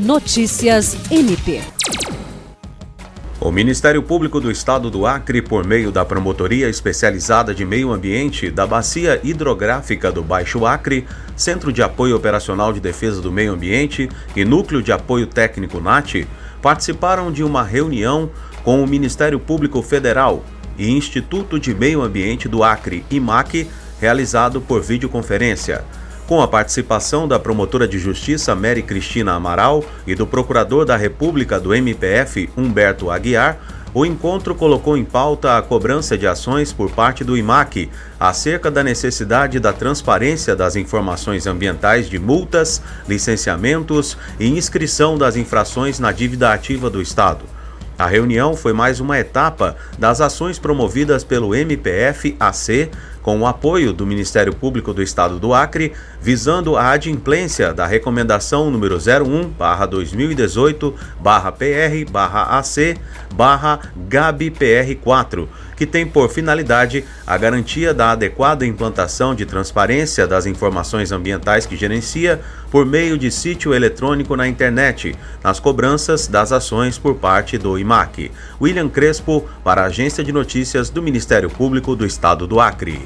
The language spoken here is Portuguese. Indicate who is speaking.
Speaker 1: Notícias MP.
Speaker 2: O Ministério Público do Estado do Acre, por meio da Promotoria Especializada de Meio Ambiente da Bacia Hidrográfica do Baixo Acre, Centro de Apoio Operacional de Defesa do Meio Ambiente e Núcleo de Apoio Técnico NAT, participaram de uma reunião com o Ministério Público Federal e Instituto de Meio Ambiente do Acre, IMAC, realizado por videoconferência com a participação da promotora de justiça Mary Cristina Amaral e do procurador da República do MPF Humberto Aguiar, o encontro colocou em pauta a cobrança de ações por parte do IMAC acerca da necessidade da transparência das informações ambientais de multas, licenciamentos e inscrição das infrações na dívida ativa do Estado. A reunião foi mais uma etapa das ações promovidas pelo MPF-AC com o apoio do Ministério Público do Estado do Acre, visando a adimplência da recomendação número 01/2018/PR/AC/GABPR4, que tem por finalidade a garantia da adequada implantação de transparência das informações ambientais que gerencia por meio de sítio eletrônico na internet, nas cobranças das ações por parte do IMAC. William Crespo, para a Agência de Notícias do Ministério Público do Estado do Acre.